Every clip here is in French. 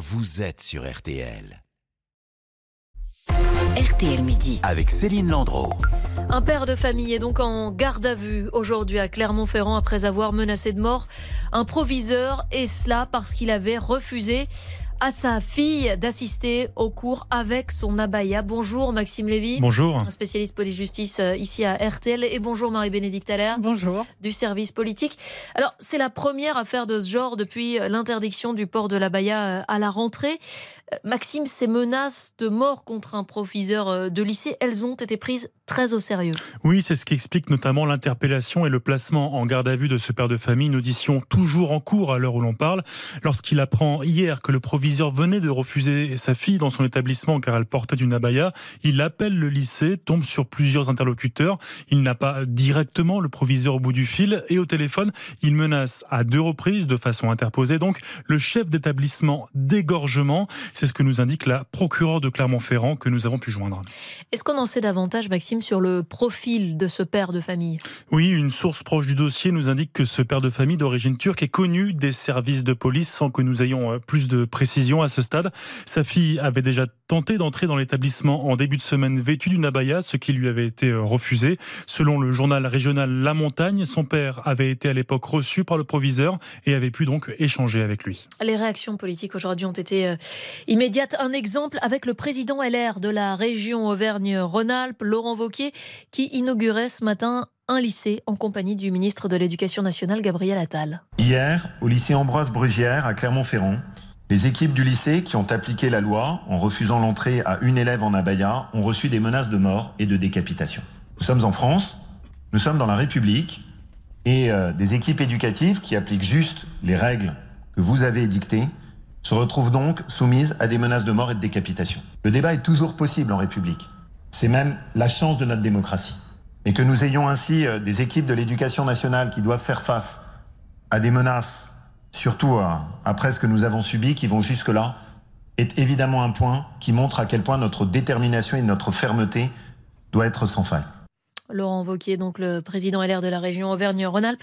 vous êtes sur RTL. RTL Midi. Avec Céline Landreau. Un père de famille est donc en garde à vue aujourd'hui à Clermont-Ferrand après avoir menacé de mort un proviseur et cela parce qu'il avait refusé à sa fille d'assister au cours avec son abaya. Bonjour Maxime Lévy. Bonjour. Spécialiste police-justice euh, ici à RTL. Et bonjour Marie-Bénédicte Allaire. Bonjour. Du service politique. Alors, c'est la première affaire de ce genre depuis l'interdiction du port de l'abaya euh, à la rentrée. Euh, Maxime, ces menaces de mort contre un proviseur de lycée, elles ont été prises très au sérieux. Oui, c'est ce qui explique notamment l'interpellation et le placement en garde à vue de ce père de famille, une audition toujours en cours à l'heure où l'on parle, lorsqu'il apprend hier que le proviseur venait de refuser sa fille dans son établissement car elle portait une abaya. Il appelle le lycée, tombe sur plusieurs interlocuteurs. Il n'a pas directement le proviseur au bout du fil et au téléphone, il menace à deux reprises de façon interposée donc le chef d'établissement d'égorgement. C'est ce que nous indique la procureure de Clermont-Ferrand que nous avons pu joindre. Est-ce qu'on en sait davantage, Maxime, sur le profil de ce père de famille? Oui, une source proche du dossier nous indique que ce père de famille d'origine turque est connu des services de police sans que nous ayons euh, plus de précision à ce stade. Sa fille avait déjà tenté d'entrer dans l'établissement en début de semaine vêtue d'une abaya, ce qui lui avait été euh, refusé. Selon le journal régional La Montagne, son père avait été à l'époque reçu par le proviseur et avait pu donc échanger avec lui. Les réactions politiques aujourd'hui ont été euh, immédiates. Un exemple avec le président LR de la région Auvergne-Rhône-Alpes, Laurent Vauquier, qui inaugurait ce matin un lycée en compagnie du ministre de l'Éducation nationale, Gabriel Attal. Hier, au lycée Ambroise Brugière à Clermont-Ferrand, les équipes du lycée qui ont appliqué la loi en refusant l'entrée à une élève en abaya ont reçu des menaces de mort et de décapitation. Nous sommes en France, nous sommes dans la République et euh, des équipes éducatives qui appliquent juste les règles que vous avez édictées se retrouvent donc soumises à des menaces de mort et de décapitation. Le débat est toujours possible en République. C'est même la chance de notre démocratie. Et que nous ayons ainsi euh, des équipes de l'éducation nationale qui doivent faire face à des menaces surtout euh, après ce que nous avons subi, qui vont jusque-là, est évidemment un point qui montre à quel point notre détermination et notre fermeté doit être sans faille. Laurent Vauquier, donc le président LR de la région Auvergne-Rhône-Alpes.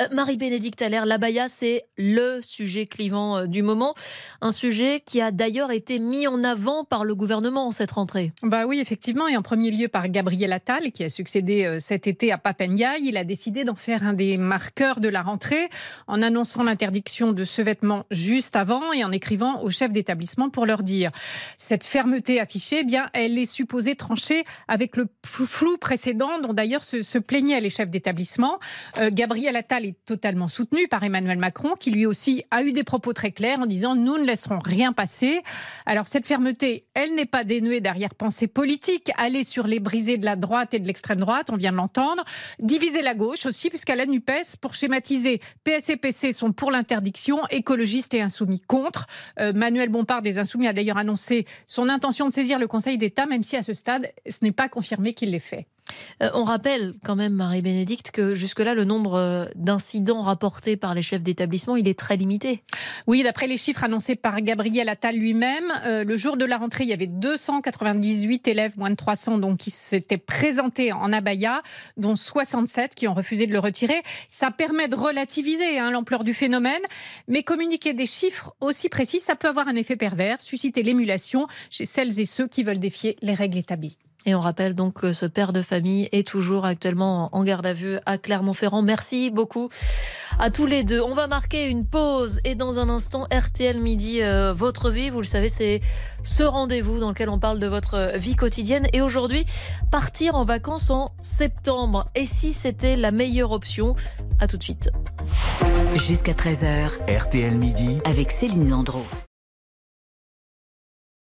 Euh, Marie-Bénédicte Allaire, l'abaya, c'est le sujet clivant euh, du moment. Un sujet qui a d'ailleurs été mis en avant par le gouvernement en cette rentrée. Bah oui, effectivement, et en premier lieu par Gabriel Attal, qui a succédé euh, cet été à Papendia. Il a décidé d'en faire un des marqueurs de la rentrée en annonçant l'interdiction de ce vêtement juste avant et en écrivant aux chefs d'établissement pour leur dire cette fermeté affichée, eh bien, elle est supposée trancher avec le flou précédent dont d'ailleurs se, se plaignaient les chefs d'établissement. Euh, Gabriel Attal est totalement soutenu par Emmanuel Macron, qui lui aussi a eu des propos très clairs en disant nous ne laisserons rien passer. Alors cette fermeté, elle n'est pas dénuée d'arrière-pensée politique. Aller sur les brisés de la droite et de l'extrême droite, on vient de l'entendre. Diviser la gauche aussi, puisqu'à la NUPES, pour schématiser, PS et PC sont pour l'interdiction, écologistes et insoumis contre. Euh, Manuel Bompard des Insoumis a d'ailleurs annoncé son intention de saisir le Conseil d'État, même si à ce stade, ce n'est pas confirmé qu'il l'ait fait. Euh, on rappelle quand même, Marie-Bénédicte, que jusque-là, le nombre euh, d'incidents rapportés par les chefs d'établissement, il est très limité. Oui, d'après les chiffres annoncés par Gabriel Attal lui-même, euh, le jour de la rentrée, il y avait 298 élèves, moins de 300, donc qui s'étaient présentés en abaya, dont 67 qui ont refusé de le retirer. Ça permet de relativiser hein, l'ampleur du phénomène, mais communiquer des chiffres aussi précis, ça peut avoir un effet pervers, susciter l'émulation chez celles et ceux qui veulent défier les règles établies. Et on rappelle donc que ce père de famille est toujours actuellement en garde à vue à Clermont-Ferrand. Merci beaucoup à tous les deux. On va marquer une pause et dans un instant, RTL Midi, euh, votre vie. Vous le savez, c'est ce rendez-vous dans lequel on parle de votre vie quotidienne. Et aujourd'hui, partir en vacances en septembre. Et si c'était la meilleure option? À tout de suite. Jusqu'à 13h. RTL Midi. Avec Céline Landreau.